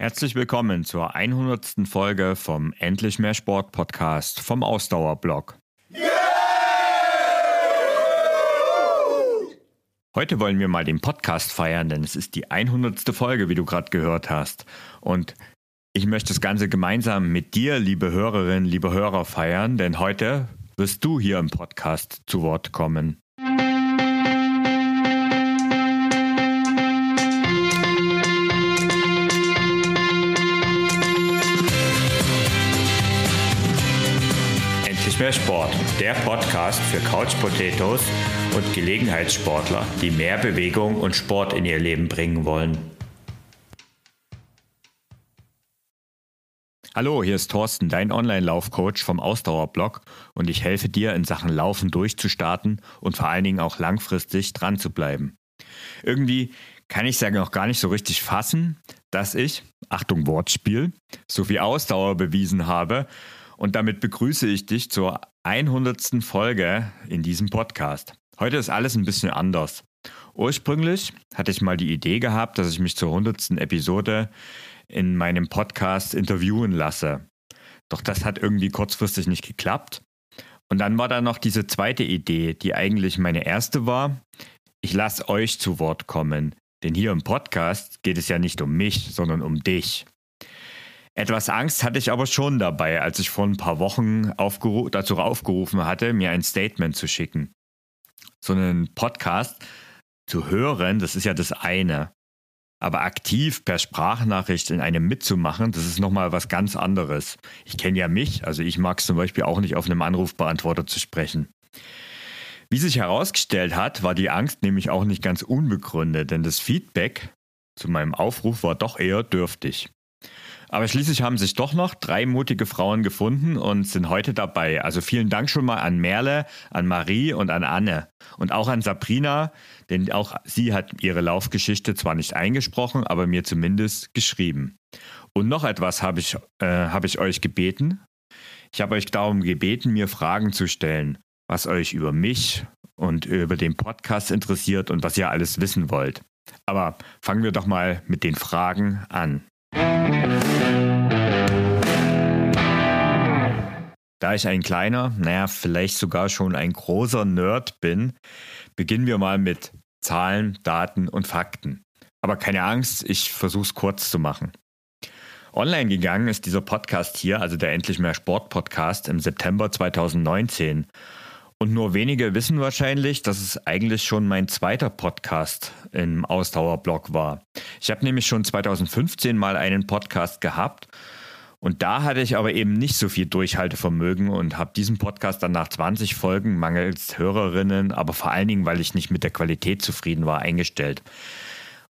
Herzlich willkommen zur 100. Folge vom Endlich mehr Sport Podcast vom Ausdauerblog. Heute wollen wir mal den Podcast feiern, denn es ist die 100. Folge, wie du gerade gehört hast. Und ich möchte das Ganze gemeinsam mit dir, liebe Hörerinnen, liebe Hörer, feiern, denn heute wirst du hier im Podcast zu Wort kommen. Mehr Sport, der Podcast für Couch Potatoes und Gelegenheitssportler, die mehr Bewegung und Sport in ihr Leben bringen wollen. Hallo, hier ist Thorsten, dein Online-Laufcoach vom Ausdauerblog und ich helfe dir in Sachen Laufen durchzustarten und vor allen Dingen auch langfristig dran zu bleiben. Irgendwie kann ich ja noch gar nicht so richtig fassen, dass ich, Achtung Wortspiel, so viel Ausdauer bewiesen habe und damit begrüße ich dich zur 100. Folge in diesem Podcast. Heute ist alles ein bisschen anders. Ursprünglich hatte ich mal die Idee gehabt, dass ich mich zur 100. Episode in meinem Podcast interviewen lasse. Doch das hat irgendwie kurzfristig nicht geklappt. Und dann war da noch diese zweite Idee, die eigentlich meine erste war. Ich lasse euch zu Wort kommen, denn hier im Podcast geht es ja nicht um mich, sondern um dich. Etwas Angst hatte ich aber schon dabei, als ich vor ein paar Wochen aufgeru dazu aufgerufen hatte, mir ein Statement zu schicken. So einen Podcast zu hören, das ist ja das eine. Aber aktiv per Sprachnachricht in einem mitzumachen, das ist nochmal was ganz anderes. Ich kenne ja mich, also ich mag es zum Beispiel auch nicht auf einem Anrufbeantworter zu sprechen. Wie sich herausgestellt hat, war die Angst nämlich auch nicht ganz unbegründet, denn das Feedback zu meinem Aufruf war doch eher dürftig. Aber schließlich haben sich doch noch drei mutige Frauen gefunden und sind heute dabei. Also vielen Dank schon mal an Merle, an Marie und an Anne. Und auch an Sabrina, denn auch sie hat ihre Laufgeschichte zwar nicht eingesprochen, aber mir zumindest geschrieben. Und noch etwas habe ich, äh, hab ich euch gebeten. Ich habe euch darum gebeten, mir Fragen zu stellen, was euch über mich und über den Podcast interessiert und was ihr alles wissen wollt. Aber fangen wir doch mal mit den Fragen an. Da ich ein kleiner, naja, vielleicht sogar schon ein großer Nerd bin, beginnen wir mal mit Zahlen, Daten und Fakten. Aber keine Angst, ich versuche es kurz zu machen. Online gegangen ist dieser Podcast hier, also der Endlich mehr Sport Podcast, im September 2019. Und nur wenige wissen wahrscheinlich, dass es eigentlich schon mein zweiter Podcast im Ausdauerblog war. Ich habe nämlich schon 2015 mal einen Podcast gehabt und da hatte ich aber eben nicht so viel Durchhaltevermögen und habe diesen Podcast dann nach 20 Folgen mangels Hörerinnen, aber vor allen Dingen, weil ich nicht mit der Qualität zufrieden war, eingestellt.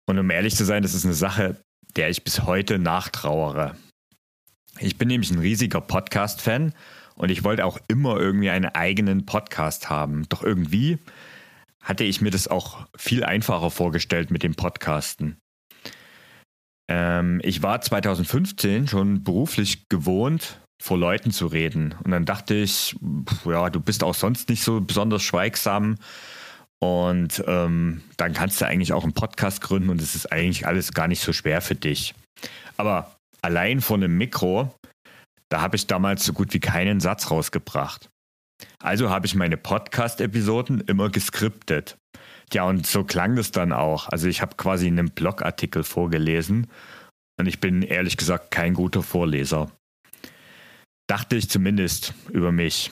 Und um ehrlich zu sein, das ist eine Sache, der ich bis heute nachtrauere. Ich bin nämlich ein riesiger Podcast-Fan und ich wollte auch immer irgendwie einen eigenen Podcast haben. Doch irgendwie hatte ich mir das auch viel einfacher vorgestellt mit dem Podcasten. Ähm, ich war 2015 schon beruflich gewohnt, vor Leuten zu reden. Und dann dachte ich, ja, du bist auch sonst nicht so besonders schweigsam. Und ähm, dann kannst du eigentlich auch einen Podcast gründen und es ist eigentlich alles gar nicht so schwer für dich. Aber allein vor einem Mikro, da habe ich damals so gut wie keinen Satz rausgebracht. Also habe ich meine Podcast-Episoden immer geskriptet. Ja, und so klang das dann auch. Also ich habe quasi einen Blogartikel vorgelesen und ich bin ehrlich gesagt kein guter Vorleser. Dachte ich zumindest über mich.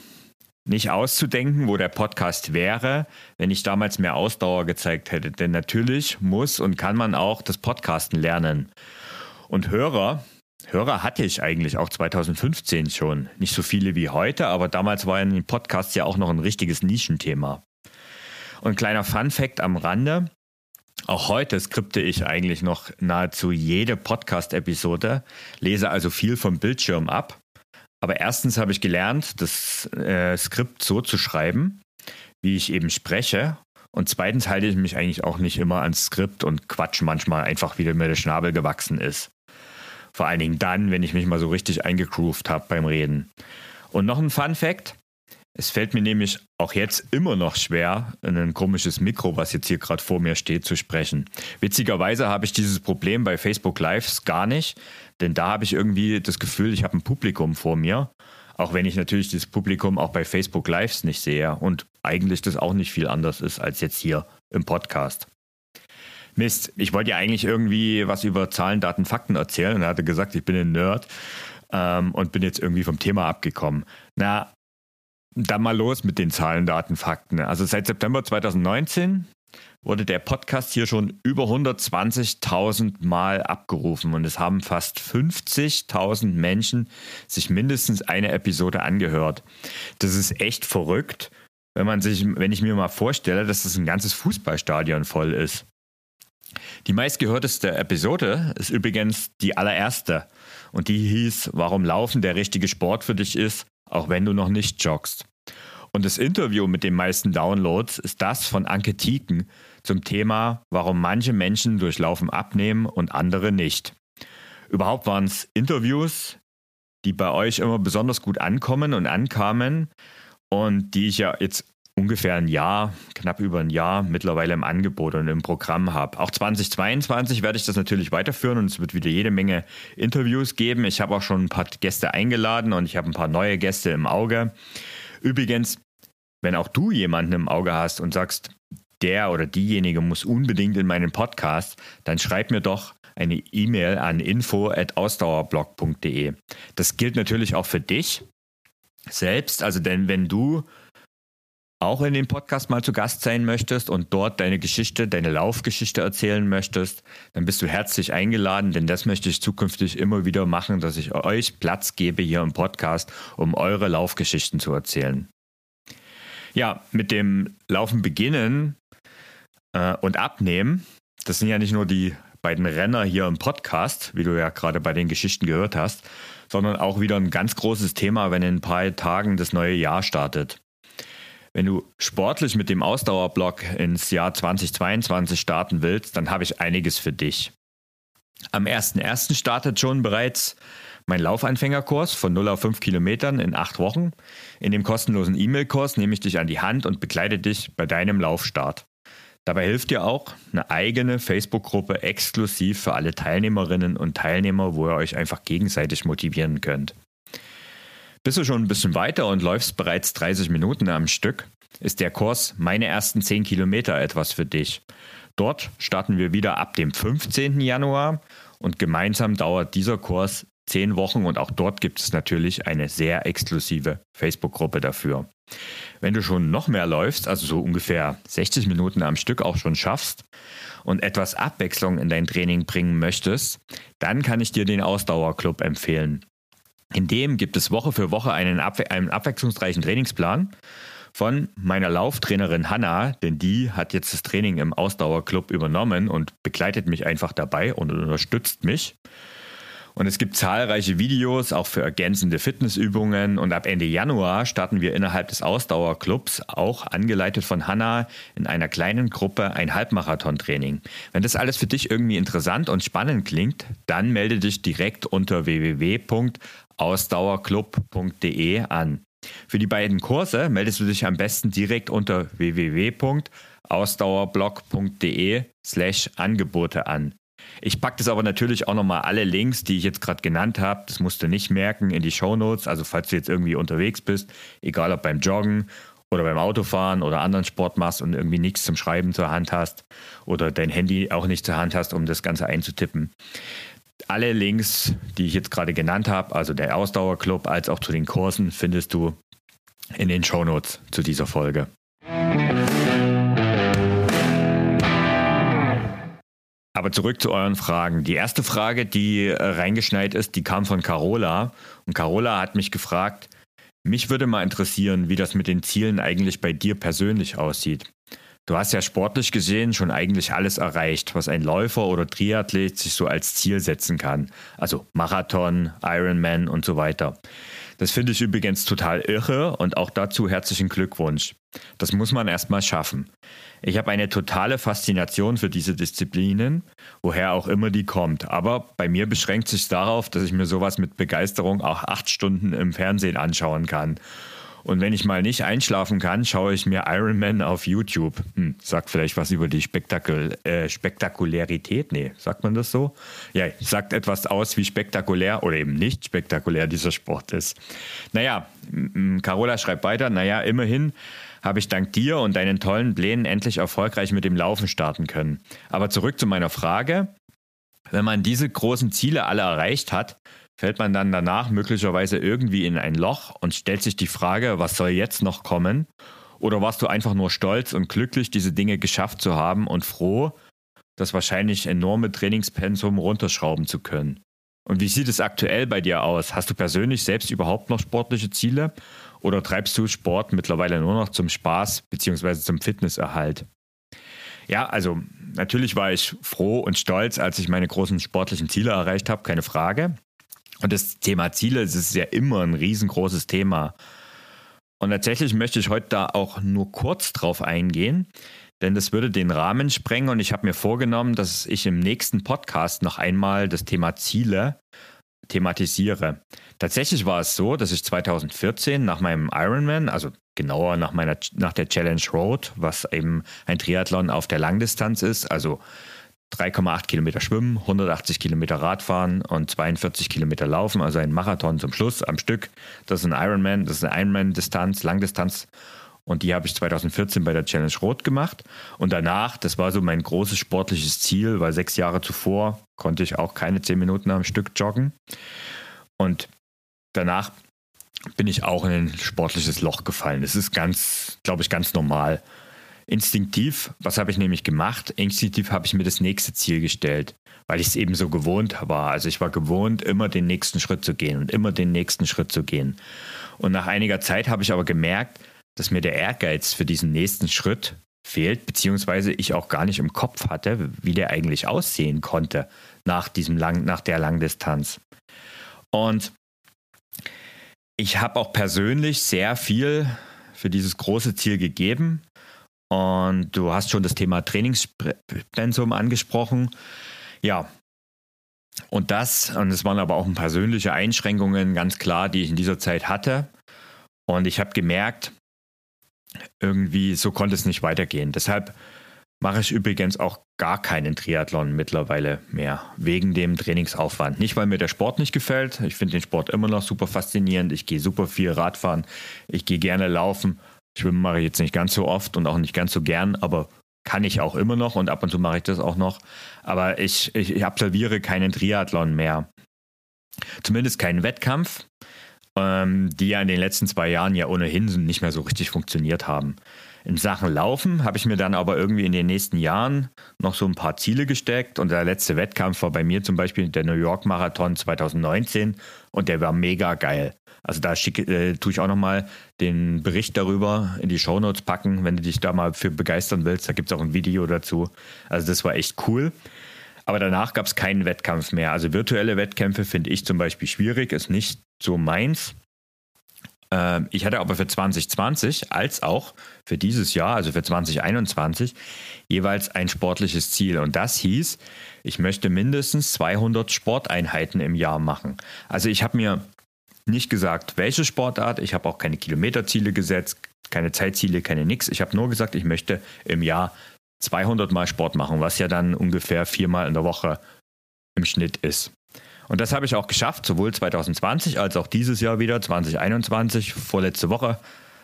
Nicht auszudenken, wo der Podcast wäre, wenn ich damals mehr Ausdauer gezeigt hätte. Denn natürlich muss und kann man auch das Podcasten lernen. Und Hörer, Hörer hatte ich eigentlich auch 2015 schon. Nicht so viele wie heute, aber damals war ein Podcast ja auch noch ein richtiges Nischenthema. Und kleiner Fun Fact am Rande. Auch heute skripte ich eigentlich noch nahezu jede Podcast-Episode, lese also viel vom Bildschirm ab. Aber erstens habe ich gelernt, das äh, Skript so zu schreiben, wie ich eben spreche. Und zweitens halte ich mich eigentlich auch nicht immer ans Skript und quatsch manchmal einfach, wie mir der Schnabel gewachsen ist. Vor allen Dingen dann, wenn ich mich mal so richtig eingegroovt habe beim Reden. Und noch ein Fun Fact. Es fällt mir nämlich auch jetzt immer noch schwer, in ein komisches Mikro, was jetzt hier gerade vor mir steht, zu sprechen. Witzigerweise habe ich dieses Problem bei Facebook Lives gar nicht, denn da habe ich irgendwie das Gefühl, ich habe ein Publikum vor mir, auch wenn ich natürlich das Publikum auch bei Facebook Lives nicht sehe und eigentlich das auch nicht viel anders ist als jetzt hier im Podcast. Mist, ich wollte ja eigentlich irgendwie was über Zahlen, Daten, Fakten erzählen und hatte gesagt, ich bin ein Nerd ähm, und bin jetzt irgendwie vom Thema abgekommen. Na, dann mal los mit den Zahlen, Daten, Fakten. Also seit September 2019 wurde der Podcast hier schon über 120.000 Mal abgerufen und es haben fast 50.000 Menschen sich mindestens eine Episode angehört. Das ist echt verrückt, wenn man sich, wenn ich mir mal vorstelle, dass das ein ganzes Fußballstadion voll ist. Die meistgehörteste Episode ist übrigens die allererste und die hieß, warum Laufen der richtige Sport für dich ist auch wenn du noch nicht joggst. Und das Interview mit den meisten Downloads ist das von Anke Tieken zum Thema, warum manche Menschen durch Laufen abnehmen und andere nicht. Überhaupt waren es Interviews, die bei euch immer besonders gut ankommen und ankamen und die ich ja jetzt ungefähr ein Jahr, knapp über ein Jahr mittlerweile im Angebot und im Programm habe. Auch 2022 werde ich das natürlich weiterführen und es wird wieder jede Menge Interviews geben. Ich habe auch schon ein paar Gäste eingeladen und ich habe ein paar neue Gäste im Auge. Übrigens, wenn auch du jemanden im Auge hast und sagst, der oder diejenige muss unbedingt in meinen Podcast, dann schreib mir doch eine E-Mail an info@ausdauerblog.de. Das gilt natürlich auch für dich selbst, also denn wenn du auch in dem Podcast mal zu Gast sein möchtest und dort deine Geschichte, deine Laufgeschichte erzählen möchtest, dann bist du herzlich eingeladen, denn das möchte ich zukünftig immer wieder machen, dass ich euch Platz gebe hier im Podcast, um eure Laufgeschichten zu erzählen. Ja, mit dem Laufen beginnen äh, und abnehmen, das sind ja nicht nur die beiden Renner hier im Podcast, wie du ja gerade bei den Geschichten gehört hast, sondern auch wieder ein ganz großes Thema, wenn in ein paar Tagen das neue Jahr startet. Wenn du sportlich mit dem Ausdauerblock ins Jahr 2022 starten willst, dann habe ich einiges für dich. Am 1.1. startet schon bereits mein Laufanfängerkurs von 0 auf 5 Kilometern in 8 Wochen. In dem kostenlosen E-Mail-Kurs nehme ich dich an die Hand und begleite dich bei deinem Laufstart. Dabei hilft dir auch eine eigene Facebook-Gruppe exklusiv für alle Teilnehmerinnen und Teilnehmer, wo ihr euch einfach gegenseitig motivieren könnt. Bist du schon ein bisschen weiter und läufst bereits 30 Minuten am Stück, ist der Kurs Meine ersten 10 Kilometer etwas für dich. Dort starten wir wieder ab dem 15. Januar und gemeinsam dauert dieser Kurs 10 Wochen und auch dort gibt es natürlich eine sehr exklusive Facebook-Gruppe dafür. Wenn du schon noch mehr läufst, also so ungefähr 60 Minuten am Stück auch schon schaffst und etwas Abwechslung in dein Training bringen möchtest, dann kann ich dir den Ausdauerclub empfehlen. In dem gibt es Woche für Woche einen, abwe einen abwechslungsreichen Trainingsplan von meiner Lauftrainerin Hanna, denn die hat jetzt das Training im Ausdauerclub übernommen und begleitet mich einfach dabei und unterstützt mich. Und es gibt zahlreiche Videos auch für ergänzende Fitnessübungen. Und ab Ende Januar starten wir innerhalb des Ausdauerclubs, auch angeleitet von Hanna, in einer kleinen Gruppe ein Halbmarathon-Training. Wenn das alles für dich irgendwie interessant und spannend klingt, dann melde dich direkt unter www.ausdauerclub.de an. Für die beiden Kurse meldest du dich am besten direkt unter www.ausdauerblog.de slash Angebote an. Ich packe das aber natürlich auch nochmal alle Links, die ich jetzt gerade genannt habe, das musst du nicht merken, in die Show Notes. Also falls du jetzt irgendwie unterwegs bist, egal ob beim Joggen oder beim Autofahren oder anderen Sport machst und irgendwie nichts zum Schreiben zur Hand hast oder dein Handy auch nicht zur Hand hast, um das Ganze einzutippen. Alle Links, die ich jetzt gerade genannt habe, also der Ausdauerclub als auch zu den Kursen, findest du in den Show Notes zu dieser Folge. Aber zurück zu euren Fragen. Die erste Frage, die äh, reingeschneit ist, die kam von Carola. Und Carola hat mich gefragt, mich würde mal interessieren, wie das mit den Zielen eigentlich bei dir persönlich aussieht. Du hast ja sportlich gesehen schon eigentlich alles erreicht, was ein Läufer oder Triathlet sich so als Ziel setzen kann. Also Marathon, Ironman und so weiter. Das finde ich übrigens total irre und auch dazu herzlichen Glückwunsch. Das muss man erstmal schaffen. Ich habe eine totale Faszination für diese Disziplinen, woher auch immer die kommt. Aber bei mir beschränkt sich darauf, dass ich mir sowas mit Begeisterung auch acht Stunden im Fernsehen anschauen kann. Und wenn ich mal nicht einschlafen kann, schaue ich mir Iron Man auf YouTube. Hm, sagt vielleicht was über die Spektakul äh, Spektakularität. Nee, sagt man das so? Ja, sagt etwas aus, wie spektakulär oder eben nicht spektakulär dieser Sport ist. Naja, Carola schreibt weiter, naja, immerhin habe ich dank dir und deinen tollen Plänen endlich erfolgreich mit dem Laufen starten können. Aber zurück zu meiner Frage. Wenn man diese großen Ziele alle erreicht hat, fällt man dann danach möglicherweise irgendwie in ein Loch und stellt sich die Frage, was soll jetzt noch kommen? Oder warst du einfach nur stolz und glücklich, diese Dinge geschafft zu haben und froh, das wahrscheinlich enorme Trainingspensum runterschrauben zu können? Und wie sieht es aktuell bei dir aus? Hast du persönlich selbst überhaupt noch sportliche Ziele? Oder treibst du Sport mittlerweile nur noch zum Spaß bzw. zum Fitnesserhalt? Ja, also natürlich war ich froh und stolz, als ich meine großen sportlichen Ziele erreicht habe, keine Frage. Und das Thema Ziele, das ist ja immer ein riesengroßes Thema. Und tatsächlich möchte ich heute da auch nur kurz drauf eingehen, denn das würde den Rahmen sprengen und ich habe mir vorgenommen, dass ich im nächsten Podcast noch einmal das Thema Ziele thematisiere. Tatsächlich war es so, dass ich 2014 nach meinem Ironman, also genauer nach meiner nach der Challenge Road, was eben ein Triathlon auf der Langdistanz ist, also 3,8 Kilometer schwimmen, 180 Kilometer Radfahren und 42 Kilometer laufen, also ein Marathon zum Schluss am Stück. Das ist ein Ironman, das ist eine Ironman-Distanz, Langdistanz. Und die habe ich 2014 bei der Challenge Rot gemacht. Und danach, das war so mein großes sportliches Ziel, weil sechs Jahre zuvor konnte ich auch keine zehn Minuten am Stück joggen. Und danach bin ich auch in ein sportliches Loch gefallen. Das ist ganz, glaube ich, ganz normal. Instinktiv, was habe ich nämlich gemacht? Instinktiv habe ich mir das nächste Ziel gestellt, weil ich es eben so gewohnt war. Also ich war gewohnt, immer den nächsten Schritt zu gehen und immer den nächsten Schritt zu gehen. Und nach einiger Zeit habe ich aber gemerkt, dass mir der Ehrgeiz für diesen nächsten Schritt fehlt, beziehungsweise ich auch gar nicht im Kopf hatte, wie der eigentlich aussehen konnte nach diesem lang, nach der Langdistanz. Und ich habe auch persönlich sehr viel für dieses große Ziel gegeben, und du hast schon das Thema Trainingspensum angesprochen. Ja. Und das, und es waren aber auch persönliche Einschränkungen, ganz klar, die ich in dieser Zeit hatte. Und ich habe gemerkt, irgendwie so konnte es nicht weitergehen. Deshalb mache ich übrigens auch gar keinen Triathlon mittlerweile mehr, wegen dem Trainingsaufwand. Nicht, weil mir der Sport nicht gefällt. Ich finde den Sport immer noch super faszinierend. Ich gehe super viel Radfahren. Ich gehe gerne laufen. Schwimmen mache ich jetzt nicht ganz so oft und auch nicht ganz so gern, aber kann ich auch immer noch und ab und zu mache ich das auch noch. Aber ich, ich, ich absolviere keinen Triathlon mehr. Zumindest keinen Wettkampf, ähm, die ja in den letzten zwei Jahren ja ohnehin nicht mehr so richtig funktioniert haben. In Sachen Laufen habe ich mir dann aber irgendwie in den nächsten Jahren noch so ein paar Ziele gesteckt und der letzte Wettkampf war bei mir zum Beispiel der New York Marathon 2019 und der war mega geil. Also da schicke, äh, tue ich auch nochmal den Bericht darüber in die Shownotes packen, wenn du dich da mal für begeistern willst. Da gibt es auch ein Video dazu. Also das war echt cool. Aber danach gab es keinen Wettkampf mehr. Also virtuelle Wettkämpfe finde ich zum Beispiel schwierig, ist nicht so meins. Ähm, ich hatte aber für 2020 als auch für dieses Jahr, also für 2021, jeweils ein sportliches Ziel. Und das hieß, ich möchte mindestens 200 Sporteinheiten im Jahr machen. Also ich habe mir nicht gesagt, welche Sportart. Ich habe auch keine Kilometerziele gesetzt, keine Zeitziele, keine nix. Ich habe nur gesagt, ich möchte im Jahr 200 Mal Sport machen, was ja dann ungefähr viermal in der Woche im Schnitt ist. Und das habe ich auch geschafft, sowohl 2020 als auch dieses Jahr wieder, 2021, vorletzte Woche,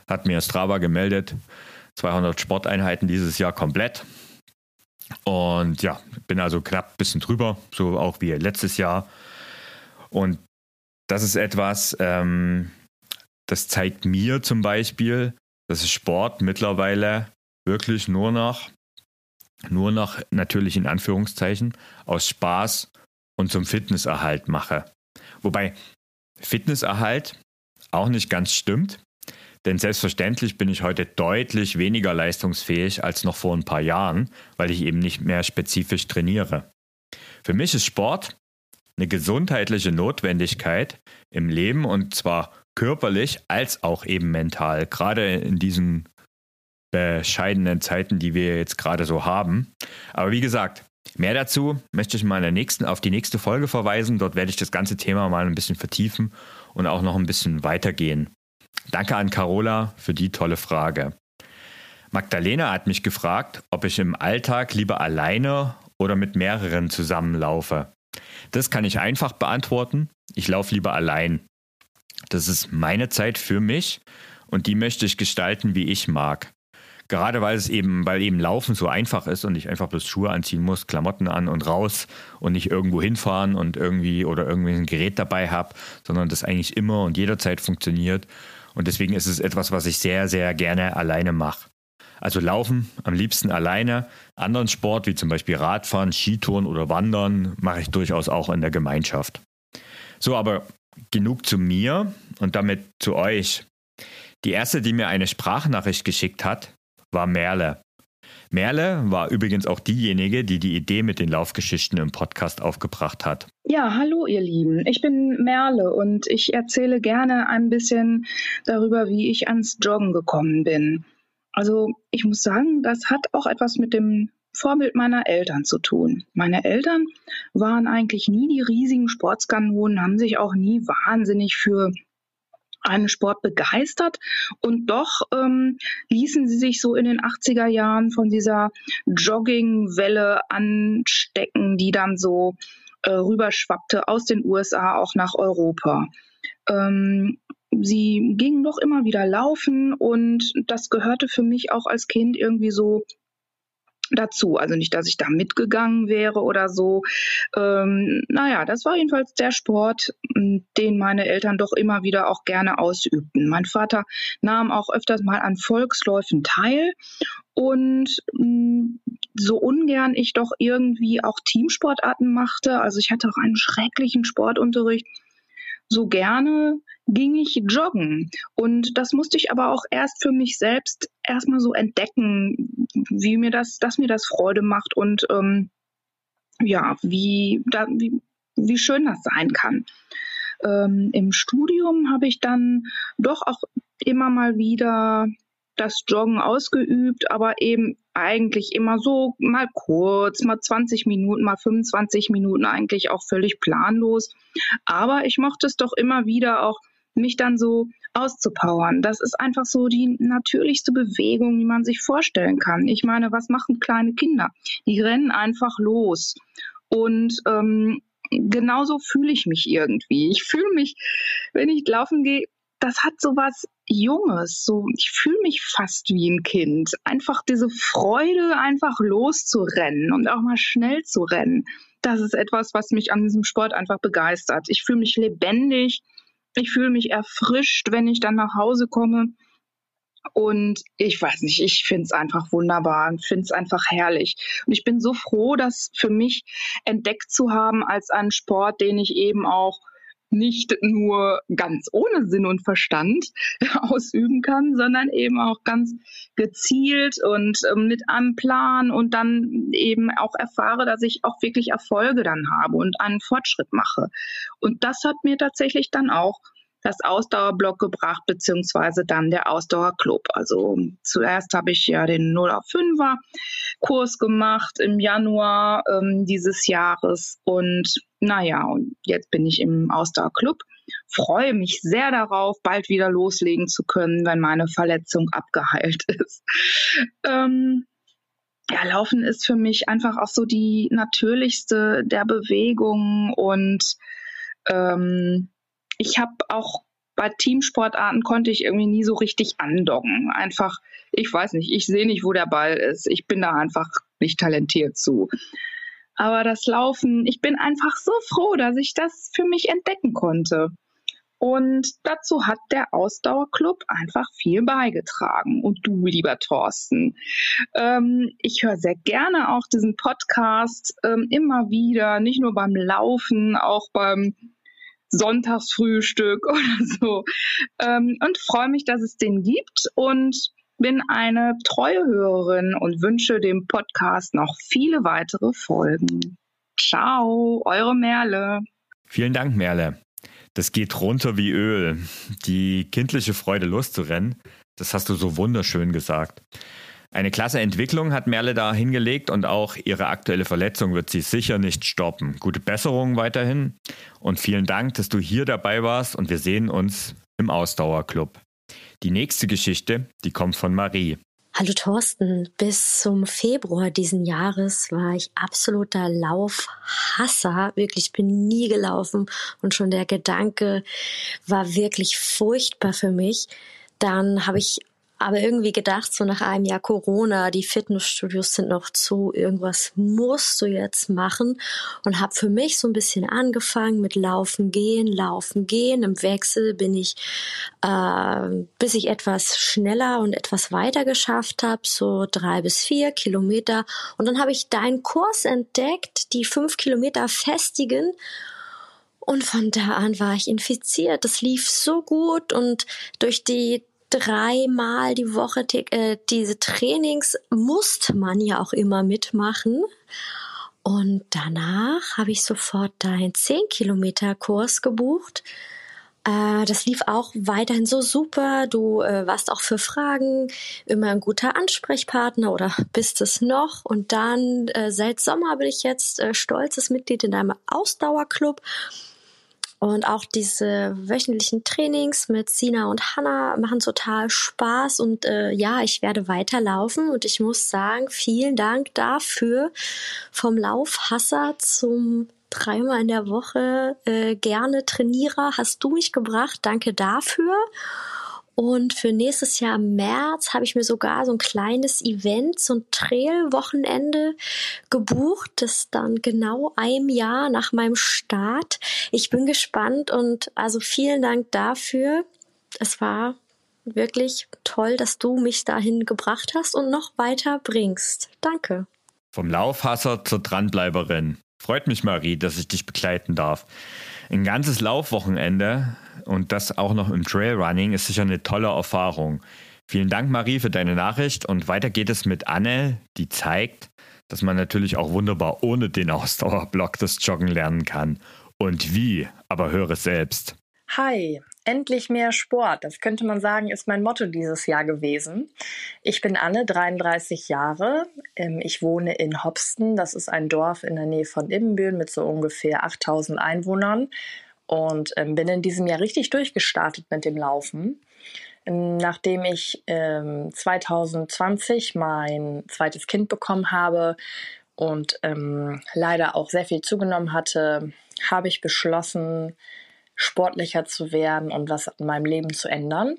hat mir Strava gemeldet, 200 Sporteinheiten dieses Jahr komplett. Und ja, bin also knapp ein bisschen drüber, so auch wie letztes Jahr. Und das ist etwas, ähm, das zeigt mir zum Beispiel, dass Sport mittlerweile wirklich nur noch, nur noch natürlich in Anführungszeichen, aus Spaß und zum Fitnesserhalt mache. Wobei Fitnesserhalt auch nicht ganz stimmt, denn selbstverständlich bin ich heute deutlich weniger leistungsfähig als noch vor ein paar Jahren, weil ich eben nicht mehr spezifisch trainiere. Für mich ist Sport eine gesundheitliche Notwendigkeit im Leben und zwar körperlich als auch eben mental, gerade in diesen bescheidenen Zeiten, die wir jetzt gerade so haben. Aber wie gesagt, mehr dazu möchte ich mal der nächsten, auf die nächste Folge verweisen. Dort werde ich das ganze Thema mal ein bisschen vertiefen und auch noch ein bisschen weitergehen. Danke an Carola für die tolle Frage. Magdalena hat mich gefragt, ob ich im Alltag lieber alleine oder mit mehreren zusammenlaufe. Das kann ich einfach beantworten. Ich laufe lieber allein. Das ist meine Zeit für mich und die möchte ich gestalten, wie ich mag. Gerade weil es eben, weil eben Laufen so einfach ist und ich einfach bloß Schuhe anziehen muss, Klamotten an und raus und nicht irgendwo hinfahren und irgendwie oder irgendwie ein Gerät dabei habe, sondern das eigentlich immer und jederzeit funktioniert. Und deswegen ist es etwas, was ich sehr, sehr gerne alleine mache. Also Laufen am liebsten alleine. Anderen Sport wie zum Beispiel Radfahren, Skitouren oder Wandern mache ich durchaus auch in der Gemeinschaft. So, aber genug zu mir und damit zu euch. Die erste, die mir eine Sprachnachricht geschickt hat, war Merle. Merle war übrigens auch diejenige, die die Idee mit den Laufgeschichten im Podcast aufgebracht hat. Ja, hallo ihr Lieben. Ich bin Merle und ich erzähle gerne ein bisschen darüber, wie ich ans Joggen gekommen bin. Also ich muss sagen, das hat auch etwas mit dem Vorbild meiner Eltern zu tun. Meine Eltern waren eigentlich nie die riesigen Sportskanonen, haben sich auch nie wahnsinnig für einen Sport begeistert und doch ähm, ließen sie sich so in den 80er Jahren von dieser Joggingwelle anstecken, die dann so äh, rüberschwappte aus den USA auch nach Europa. Ähm, sie gingen doch immer wieder laufen und das gehörte für mich auch als Kind irgendwie so dazu. Also nicht, dass ich da mitgegangen wäre oder so. Ähm, naja, das war jedenfalls der Sport, den meine Eltern doch immer wieder auch gerne ausübten. Mein Vater nahm auch öfters mal an Volksläufen teil und so ungern ich doch irgendwie auch Teamsportarten machte, also ich hatte auch einen schrecklichen Sportunterricht, so gerne ging ich joggen. Und das musste ich aber auch erst für mich selbst erstmal so entdecken, wie mir das, dass mir das Freude macht und ähm, ja, wie, da, wie, wie schön das sein kann. Ähm, Im Studium habe ich dann doch auch immer mal wieder das Joggen ausgeübt, aber eben eigentlich immer so mal kurz, mal 20 Minuten, mal 25 Minuten, eigentlich auch völlig planlos. Aber ich mochte es doch immer wieder auch, mich dann so auszupowern. Das ist einfach so die natürlichste Bewegung, die man sich vorstellen kann. Ich meine, was machen kleine Kinder? Die rennen einfach los. Und ähm, genauso fühle ich mich irgendwie. Ich fühle mich, wenn ich laufen gehe, das hat so was Junges. So, ich fühle mich fast wie ein Kind. Einfach diese Freude, einfach loszurennen und auch mal schnell zu rennen. Das ist etwas, was mich an diesem Sport einfach begeistert. Ich fühle mich lebendig. Ich fühle mich erfrischt, wenn ich dann nach Hause komme. Und ich weiß nicht, ich finde es einfach wunderbar und finde es einfach herrlich. Und ich bin so froh, das für mich entdeckt zu haben als einen Sport, den ich eben auch nicht nur ganz ohne Sinn und Verstand ausüben kann, sondern eben auch ganz gezielt und ähm, mit einem Plan und dann eben auch erfahre, dass ich auch wirklich Erfolge dann habe und einen Fortschritt mache. Und das hat mir tatsächlich dann auch das Ausdauerblock gebracht, beziehungsweise dann der Ausdauerclub. Also zuerst habe ich ja den 0 auf 5er Kurs gemacht im Januar ähm, dieses Jahres und naja, und jetzt bin ich im Ausdauerclub. Freue mich sehr darauf, bald wieder loslegen zu können, wenn meine Verletzung abgeheilt ist. Ähm, ja, Laufen ist für mich einfach auch so die natürlichste der Bewegungen und ähm, ich habe auch bei Teamsportarten konnte ich irgendwie nie so richtig andocken. Einfach, ich weiß nicht, ich sehe nicht, wo der Ball ist. Ich bin da einfach nicht talentiert zu. Aber das Laufen, ich bin einfach so froh, dass ich das für mich entdecken konnte. Und dazu hat der Ausdauerclub einfach viel beigetragen. Und du, lieber Thorsten. Ähm, ich höre sehr gerne auch diesen Podcast ähm, immer wieder, nicht nur beim Laufen, auch beim Sonntagsfrühstück oder so. Ähm, und freue mich, dass es den gibt und bin eine treue Hörerin und wünsche dem Podcast noch viele weitere Folgen. Ciao, eure Merle. Vielen Dank, Merle. Das geht runter wie Öl. Die kindliche Freude loszurennen, das hast du so wunderschön gesagt. Eine klasse Entwicklung hat Merle da hingelegt und auch ihre aktuelle Verletzung wird sie sicher nicht stoppen. Gute Besserung weiterhin und vielen Dank, dass du hier dabei warst und wir sehen uns im Ausdauerclub. Die nächste Geschichte, die kommt von Marie. Hallo Thorsten, bis zum Februar diesen Jahres war ich absoluter Laufhasser. Wirklich bin nie gelaufen und schon der Gedanke war wirklich furchtbar für mich. Dann habe ich aber irgendwie gedacht, so nach einem Jahr Corona, die Fitnessstudios sind noch zu, irgendwas musst du jetzt machen und habe für mich so ein bisschen angefangen mit Laufen gehen, Laufen gehen. Im Wechsel bin ich, äh, bis ich etwas schneller und etwas weiter geschafft habe, so drei bis vier Kilometer. Und dann habe ich deinen Kurs entdeckt, die fünf Kilometer festigen. Und von da an war ich infiziert. Das lief so gut und durch die dreimal die Woche äh, diese Trainings musste man ja auch immer mitmachen. Und danach habe ich sofort deinen 10 Kilometer Kurs gebucht. Äh, das lief auch weiterhin so super. Du äh, warst auch für Fragen immer ein guter Ansprechpartner oder bist es noch. Und dann äh, seit Sommer bin ich jetzt äh, stolzes Mitglied in einem Ausdauerclub und auch diese wöchentlichen Trainings mit Sina und Hanna machen total Spaß. Und äh, ja, ich werde weiterlaufen. Und ich muss sagen, vielen Dank dafür. Vom Laufhasser zum dreimal in der Woche äh, gerne Trainierer hast du mich gebracht. Danke dafür. Und für nächstes Jahr im März habe ich mir sogar so ein kleines Event, so ein Trail-Wochenende gebucht. Das dann genau ein Jahr nach meinem Start. Ich bin gespannt und also vielen Dank dafür. Es war wirklich toll, dass du mich dahin gebracht hast und noch weiter bringst. Danke. Vom Laufhasser zur Dranbleiberin. Freut mich, Marie, dass ich dich begleiten darf. Ein ganzes Laufwochenende und das auch noch im Trailrunning ist sicher eine tolle Erfahrung. Vielen Dank, Marie, für deine Nachricht. Und weiter geht es mit Anne, die zeigt, dass man natürlich auch wunderbar ohne den Ausdauerblock das Joggen lernen kann. Und wie, aber höre selbst. Hi, endlich mehr Sport. Das könnte man sagen, ist mein Motto dieses Jahr gewesen. Ich bin Anne, 33 Jahre. Ähm, ich wohne in Hopsten. Das ist ein Dorf in der Nähe von Ibbenbüren mit so ungefähr 8000 Einwohnern und ähm, bin in diesem Jahr richtig durchgestartet mit dem Laufen. Ähm, nachdem ich ähm, 2020 mein zweites Kind bekommen habe und ähm, leider auch sehr viel zugenommen hatte, habe ich beschlossen, sportlicher zu werden und was in meinem Leben zu ändern.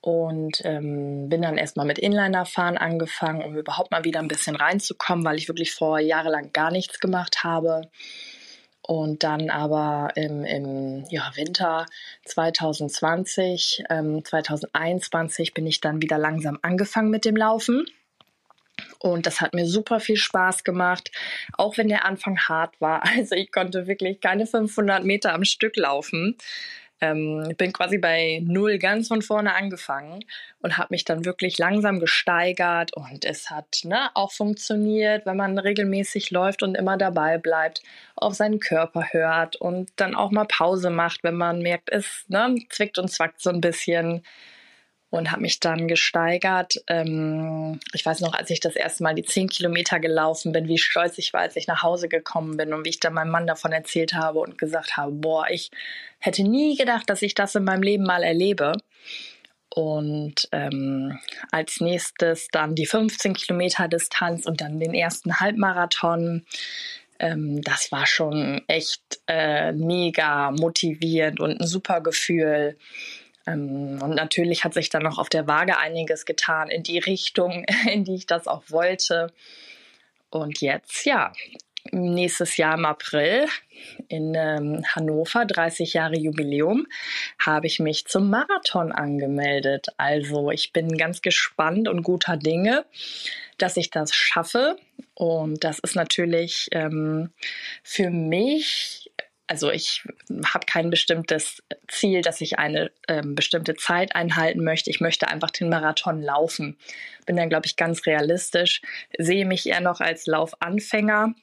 Und ähm, bin dann erstmal mit Inliner-Fahren angefangen, um überhaupt mal wieder ein bisschen reinzukommen, weil ich wirklich vor jahrelang gar nichts gemacht habe. Und dann aber im, im ja, Winter 2020, ähm, 2021 bin ich dann wieder langsam angefangen mit dem Laufen. Und das hat mir super viel Spaß gemacht, auch wenn der Anfang hart war. Also ich konnte wirklich keine 500 Meter am Stück laufen. Ähm, bin quasi bei null ganz von vorne angefangen und habe mich dann wirklich langsam gesteigert und es hat ne, auch funktioniert, wenn man regelmäßig läuft und immer dabei bleibt, auf seinen Körper hört und dann auch mal Pause macht, wenn man merkt, es ne, zwickt und zwackt so ein bisschen und habe mich dann gesteigert. Ähm, ich weiß noch, als ich das erste Mal die zehn Kilometer gelaufen bin, wie stolz ich war, als ich nach Hause gekommen bin und wie ich dann meinem Mann davon erzählt habe und gesagt habe, boah, ich hätte nie gedacht, dass ich das in meinem Leben mal erlebe. Und ähm, als nächstes dann die 15 Kilometer Distanz und dann den ersten Halbmarathon. Ähm, das war schon echt äh, mega motivierend und ein super Gefühl. Ähm, und natürlich hat sich dann noch auf der Waage einiges getan in die Richtung, in die ich das auch wollte. Und jetzt, ja, nächstes Jahr im April in ähm, Hannover, 30 Jahre Jubiläum, habe ich mich zum Marathon angemeldet. Also ich bin ganz gespannt und guter Dinge, dass ich das schaffe. Und das ist natürlich ähm, für mich also ich habe kein bestimmtes Ziel, dass ich eine ähm, bestimmte Zeit einhalten möchte. Ich möchte einfach den Marathon laufen. Bin dann, glaube ich, ganz realistisch, sehe mich eher noch als Laufanfänger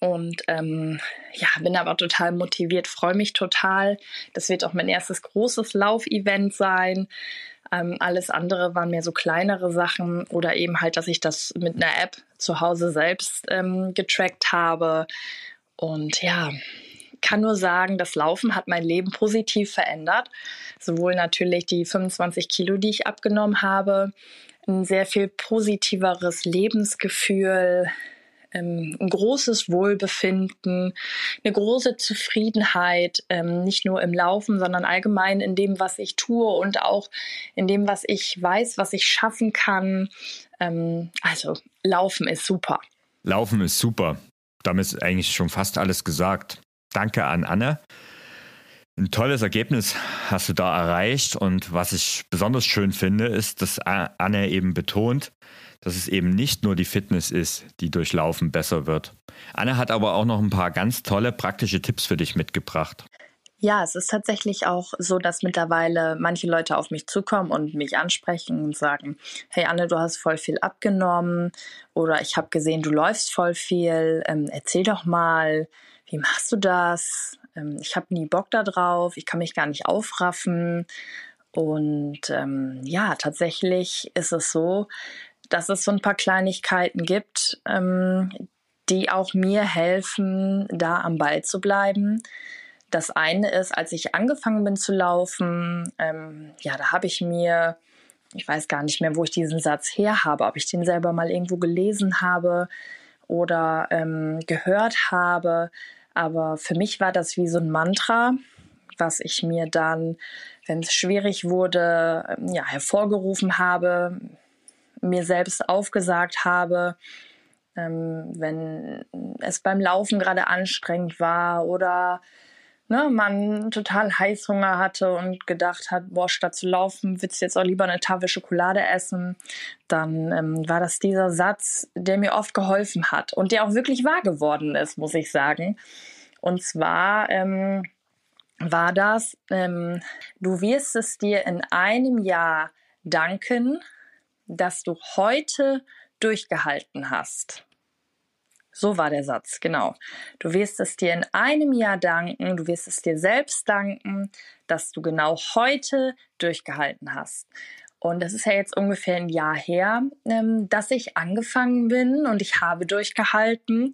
und ähm, ja, bin aber total motiviert, freue mich total. Das wird auch mein erstes großes Laufevent sein. Ähm, alles andere waren mehr so kleinere Sachen oder eben halt, dass ich das mit einer App zu Hause selbst ähm, getrackt habe. Und ja, kann nur sagen, das Laufen hat mein Leben positiv verändert. Sowohl natürlich die 25 Kilo, die ich abgenommen habe, ein sehr viel positiveres Lebensgefühl, ähm, ein großes Wohlbefinden, eine große Zufriedenheit, ähm, nicht nur im Laufen, sondern allgemein in dem, was ich tue und auch in dem, was ich weiß, was ich schaffen kann. Ähm, also Laufen ist super. Laufen ist super. Damit ist eigentlich schon fast alles gesagt. Danke an Anne. Ein tolles Ergebnis hast du da erreicht und was ich besonders schön finde, ist, dass Anne eben betont, dass es eben nicht nur die Fitness ist, die durch Laufen besser wird. Anne hat aber auch noch ein paar ganz tolle praktische Tipps für dich mitgebracht. Ja, es ist tatsächlich auch so, dass mittlerweile manche Leute auf mich zukommen und mich ansprechen und sagen, hey Anne, du hast voll viel abgenommen oder ich habe gesehen, du läufst voll viel, ähm, erzähl doch mal, wie machst du das? Ähm, ich habe nie Bock da drauf, ich kann mich gar nicht aufraffen. Und ähm, ja, tatsächlich ist es so, dass es so ein paar Kleinigkeiten gibt, ähm, die auch mir helfen, da am Ball zu bleiben. Das eine ist, als ich angefangen bin zu laufen, ähm, ja, da habe ich mir, ich weiß gar nicht mehr, wo ich diesen Satz her habe, ob ich den selber mal irgendwo gelesen habe oder ähm, gehört habe. Aber für mich war das wie so ein Mantra, was ich mir dann, wenn es schwierig wurde, ähm, ja, hervorgerufen habe, mir selbst aufgesagt habe, ähm, wenn es beim Laufen gerade anstrengend war oder ne, man total Heißhunger hatte und gedacht hat, boah, statt zu laufen, willst du jetzt auch lieber eine Tafel Schokolade essen, dann ähm, war das dieser Satz, der mir oft geholfen hat und der auch wirklich wahr geworden ist, muss ich sagen. Und zwar ähm, war das, ähm, du wirst es dir in einem Jahr danken, dass du heute durchgehalten hast. So war der Satz, genau. Du wirst es dir in einem Jahr danken, du wirst es dir selbst danken, dass du genau heute durchgehalten hast. Und das ist ja jetzt ungefähr ein Jahr her, ähm, dass ich angefangen bin und ich habe durchgehalten.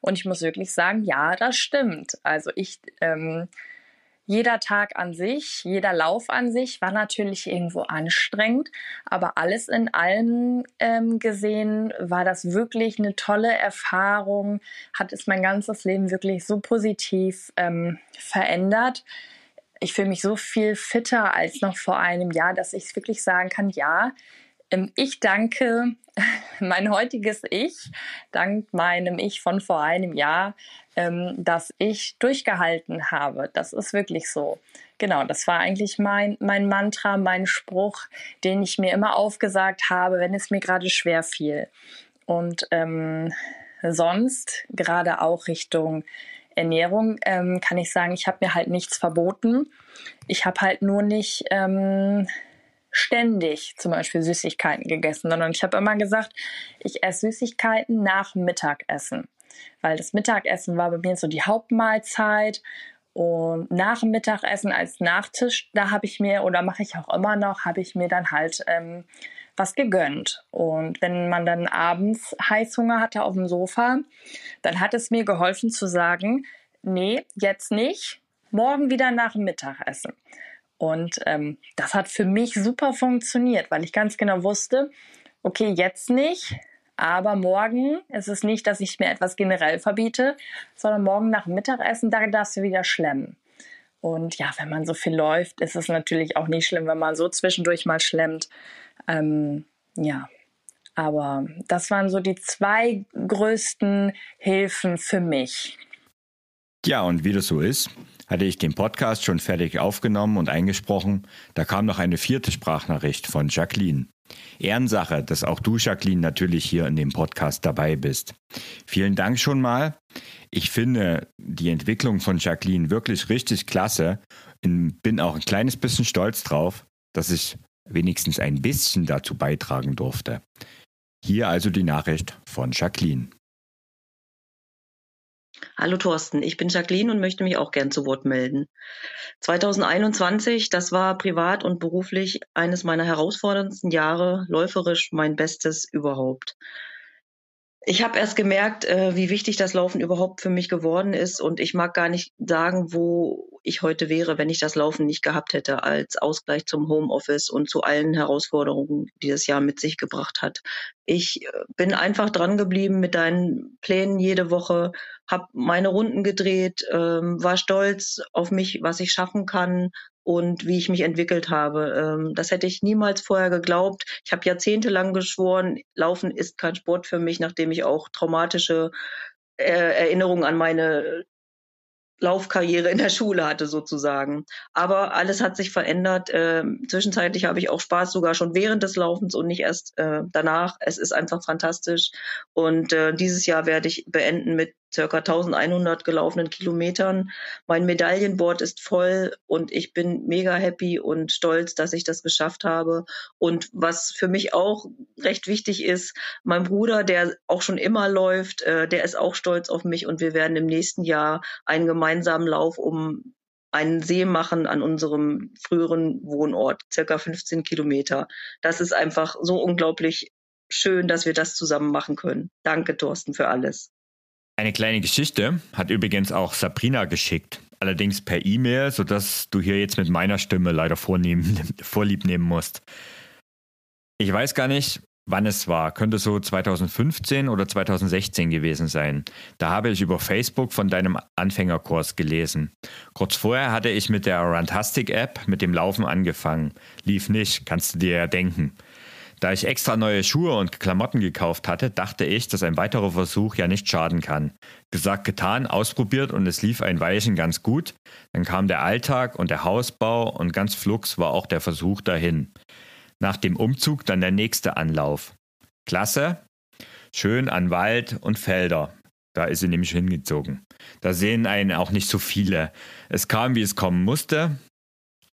Und ich muss wirklich sagen, ja, das stimmt. Also ich ähm, jeder Tag an sich, jeder Lauf an sich war natürlich irgendwo anstrengend, aber alles in allem ähm, gesehen war das wirklich eine tolle Erfahrung, hat es mein ganzes Leben wirklich so positiv ähm, verändert. Ich fühle mich so viel fitter als noch vor einem Jahr, dass ich wirklich sagen kann, ja, ähm, ich danke mein heutiges Ich, dank meinem Ich von vor einem Jahr, ähm, dass ich durchgehalten habe. Das ist wirklich so. Genau, das war eigentlich mein, mein Mantra, mein Spruch, den ich mir immer aufgesagt habe, wenn es mir gerade schwer fiel. Und ähm, sonst, gerade auch Richtung Ernährung, ähm, kann ich sagen, ich habe mir halt nichts verboten. Ich habe halt nur nicht ähm, ständig zum Beispiel Süßigkeiten gegessen, sondern ich habe immer gesagt, ich esse Süßigkeiten nach Mittagessen. Weil das Mittagessen war bei mir so die Hauptmahlzeit und nach dem Mittagessen als Nachtisch, da habe ich mir, oder mache ich auch immer noch, habe ich mir dann halt ähm, was gegönnt. Und wenn man dann abends Heißhunger hatte auf dem Sofa, dann hat es mir geholfen zu sagen, nee, jetzt nicht, morgen wieder nach dem Mittagessen. Und ähm, das hat für mich super funktioniert, weil ich ganz genau wusste, okay, jetzt nicht, aber morgen ist es nicht, dass ich mir etwas generell verbiete, sondern morgen nach Mittagessen, da darfst du wieder schlemmen. Und ja, wenn man so viel läuft, ist es natürlich auch nicht schlimm, wenn man so zwischendurch mal schlemmt. Ähm, ja, aber das waren so die zwei größten Hilfen für mich. Ja, und wie das so ist, hatte ich den Podcast schon fertig aufgenommen und eingesprochen, da kam noch eine vierte Sprachnachricht von Jacqueline. Ehrensache, dass auch du, Jacqueline, natürlich hier in dem Podcast dabei bist. Vielen Dank schon mal. Ich finde die Entwicklung von Jacqueline wirklich richtig klasse und bin auch ein kleines bisschen stolz drauf, dass ich wenigstens ein bisschen dazu beitragen durfte. Hier also die Nachricht von Jacqueline. Hallo Thorsten, ich bin Jacqueline und möchte mich auch gern zu Wort melden. 2021, das war privat und beruflich eines meiner herausforderndsten Jahre, läuferisch mein Bestes überhaupt. Ich habe erst gemerkt, äh, wie wichtig das Laufen überhaupt für mich geworden ist. Und ich mag gar nicht sagen, wo ich heute wäre, wenn ich das Laufen nicht gehabt hätte, als Ausgleich zum Homeoffice und zu allen Herausforderungen, die das Jahr mit sich gebracht hat. Ich äh, bin einfach dran geblieben mit deinen Plänen jede Woche, habe meine Runden gedreht, ähm, war stolz auf mich, was ich schaffen kann und wie ich mich entwickelt habe. Ähm, das hätte ich niemals vorher geglaubt. Ich habe jahrzehntelang geschworen, Laufen ist kein Sport für mich, nachdem ich auch traumatische äh, Erinnerungen an meine Laufkarriere in der Schule hatte sozusagen. Aber alles hat sich verändert. Äh, zwischenzeitlich habe ich auch Spaß sogar schon während des Laufens und nicht erst äh, danach. Es ist einfach fantastisch. Und äh, dieses Jahr werde ich beenden mit circa 1100 gelaufenen Kilometern. Mein Medaillenboard ist voll und ich bin mega happy und stolz, dass ich das geschafft habe. Und was für mich auch recht wichtig ist, mein Bruder, der auch schon immer läuft, äh, der ist auch stolz auf mich und wir werden im nächsten Jahr einen gemeinsamen Lauf um einen See machen an unserem früheren Wohnort, circa 15 Kilometer. Das ist einfach so unglaublich schön, dass wir das zusammen machen können. Danke, Thorsten, für alles. Eine kleine Geschichte hat übrigens auch Sabrina geschickt, allerdings per E-Mail, sodass du hier jetzt mit meiner Stimme leider vornehmen, vorlieb nehmen musst. Ich weiß gar nicht, wann es war. Könnte so 2015 oder 2016 gewesen sein. Da habe ich über Facebook von deinem Anfängerkurs gelesen. Kurz vorher hatte ich mit der Runtastic App mit dem Laufen angefangen. Lief nicht, kannst du dir ja denken. Da ich extra neue Schuhe und Klamotten gekauft hatte, dachte ich, dass ein weiterer Versuch ja nicht schaden kann. Gesagt, getan, ausprobiert und es lief ein Weilchen ganz gut. Dann kam der Alltag und der Hausbau und ganz flugs war auch der Versuch dahin. Nach dem Umzug dann der nächste Anlauf. Klasse, schön an Wald und Felder. Da ist sie nämlich hingezogen. Da sehen einen auch nicht so viele. Es kam, wie es kommen musste.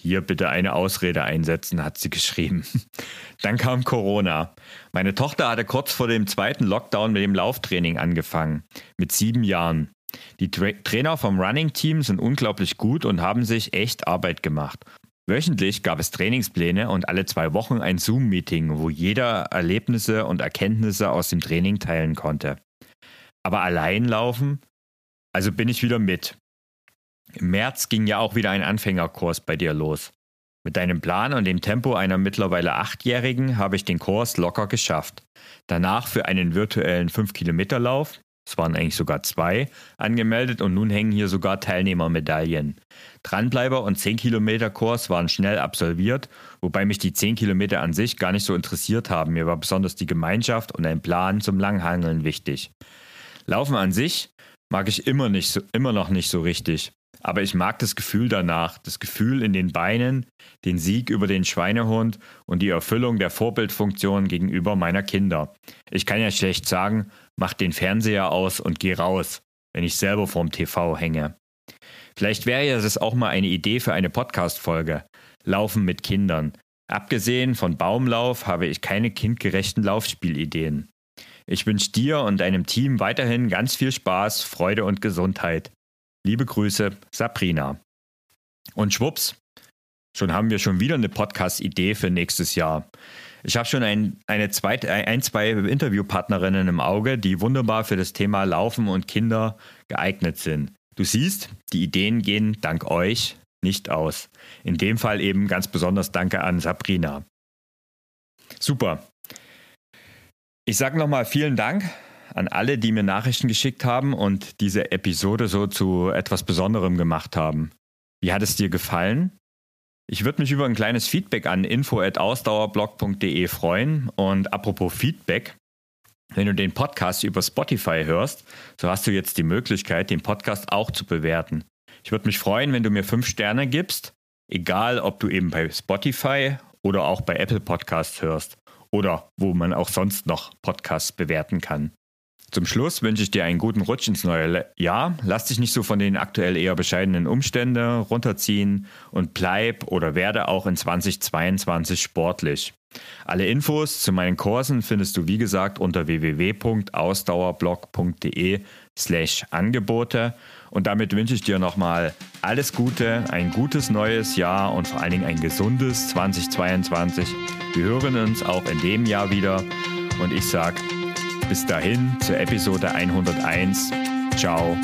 Hier bitte eine Ausrede einsetzen, hat sie geschrieben. Dann kam Corona. Meine Tochter hatte kurz vor dem zweiten Lockdown mit dem Lauftraining angefangen, mit sieben Jahren. Die Tra Trainer vom Running Team sind unglaublich gut und haben sich echt Arbeit gemacht. Wöchentlich gab es Trainingspläne und alle zwei Wochen ein Zoom-Meeting, wo jeder Erlebnisse und Erkenntnisse aus dem Training teilen konnte. Aber allein laufen? Also bin ich wieder mit. Im März ging ja auch wieder ein Anfängerkurs bei dir los. Mit deinem Plan und dem Tempo einer mittlerweile Achtjährigen habe ich den Kurs locker geschafft. Danach für einen virtuellen 5-Kilometer-Lauf, es waren eigentlich sogar zwei, angemeldet und nun hängen hier sogar Teilnehmermedaillen. Dranbleiber und 10-Kilometer-Kurs waren schnell absolviert, wobei mich die 10 Kilometer an sich gar nicht so interessiert haben. Mir war besonders die Gemeinschaft und ein Plan zum Langhangeln wichtig. Laufen an sich mag ich immer, nicht so, immer noch nicht so richtig. Aber ich mag das Gefühl danach, das Gefühl in den Beinen, den Sieg über den Schweinehund und die Erfüllung der Vorbildfunktion gegenüber meiner Kinder. Ich kann ja schlecht sagen, mach den Fernseher aus und geh raus, wenn ich selber vorm TV hänge. Vielleicht wäre ja das auch mal eine Idee für eine Podcast-Folge. Laufen mit Kindern. Abgesehen von Baumlauf habe ich keine kindgerechten Laufspielideen. Ich wünsche dir und deinem Team weiterhin ganz viel Spaß, Freude und Gesundheit. Liebe Grüße, Sabrina. Und schwupps, schon haben wir schon wieder eine Podcast-Idee für nächstes Jahr. Ich habe schon ein, eine zweite, ein, zwei Interviewpartnerinnen im Auge, die wunderbar für das Thema Laufen und Kinder geeignet sind. Du siehst, die Ideen gehen dank euch nicht aus. In dem Fall eben ganz besonders danke an Sabrina. Super. Ich sage nochmal vielen Dank an alle, die mir Nachrichten geschickt haben und diese Episode so zu etwas Besonderem gemacht haben. Wie hat es dir gefallen? Ich würde mich über ein kleines Feedback an info@ausdauerblog.de freuen und apropos Feedback, wenn du den Podcast über Spotify hörst, so hast du jetzt die Möglichkeit, den Podcast auch zu bewerten. Ich würde mich freuen, wenn du mir fünf Sterne gibst, egal ob du eben bei Spotify oder auch bei Apple Podcasts hörst oder wo man auch sonst noch Podcasts bewerten kann. Zum Schluss wünsche ich dir einen guten Rutsch ins neue Jahr. Lass dich nicht so von den aktuell eher bescheidenen Umständen runterziehen und bleib oder werde auch in 2022 sportlich. Alle Infos zu meinen Kursen findest du wie gesagt unter www.ausdauerblog.de slash Angebote und damit wünsche ich dir nochmal alles Gute, ein gutes neues Jahr und vor allen Dingen ein gesundes 2022. Wir hören uns auch in dem Jahr wieder und ich sage Bis dahin zur Episode 101. Ciao,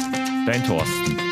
dein Thorsten.